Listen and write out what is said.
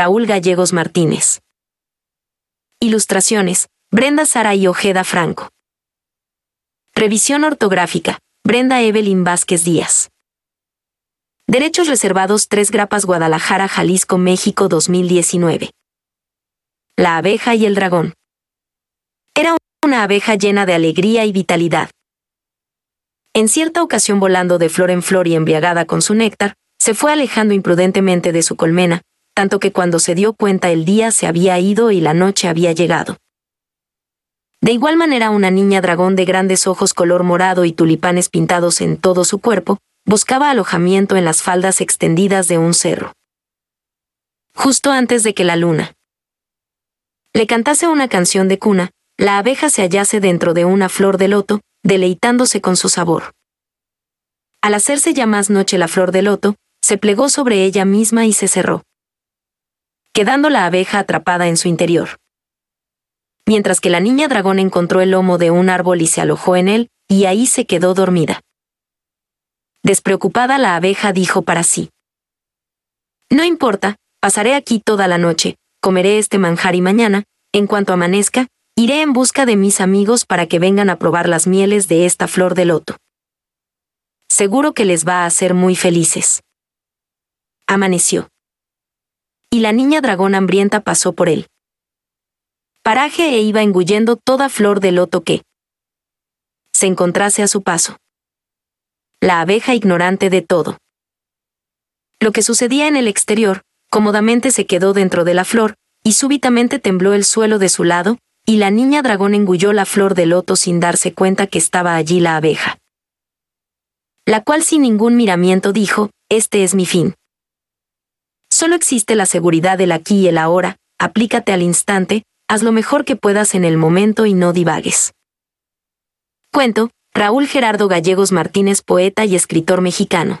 Raúl Gallegos Martínez. Ilustraciones, Brenda Sara y Ojeda Franco. Revisión ortográfica, Brenda Evelyn Vázquez Díaz. Derechos reservados 3 Grapas Guadalajara, Jalisco, México 2019. La abeja y el dragón. Era una abeja llena de alegría y vitalidad. En cierta ocasión volando de flor en flor y embriagada con su néctar, se fue alejando imprudentemente de su colmena, tanto que cuando se dio cuenta el día se había ido y la noche había llegado. De igual manera una niña dragón de grandes ojos color morado y tulipanes pintados en todo su cuerpo, buscaba alojamiento en las faldas extendidas de un cerro. Justo antes de que la luna le cantase una canción de cuna, la abeja se hallase dentro de una flor de loto, deleitándose con su sabor. Al hacerse ya más noche la flor de loto, se plegó sobre ella misma y se cerró, quedando la abeja atrapada en su interior mientras que la niña dragón encontró el lomo de un árbol y se alojó en él, y ahí se quedó dormida. Despreocupada la abeja dijo para sí. No importa, pasaré aquí toda la noche, comeré este manjar y mañana, en cuanto amanezca, iré en busca de mis amigos para que vengan a probar las mieles de esta flor de loto. Seguro que les va a hacer muy felices. Amaneció. Y la niña dragón hambrienta pasó por él paraje e iba engullendo toda flor de loto que se encontrase a su paso. La abeja ignorante de todo. Lo que sucedía en el exterior, cómodamente se quedó dentro de la flor, y súbitamente tembló el suelo de su lado, y la niña dragón engulló la flor de loto sin darse cuenta que estaba allí la abeja. La cual sin ningún miramiento dijo, este es mi fin. Solo existe la seguridad del aquí y el ahora, aplícate al instante, haz lo mejor que puedas en el momento y no divagues. Cuento, Raúl Gerardo Gallegos Martínez, poeta y escritor mexicano.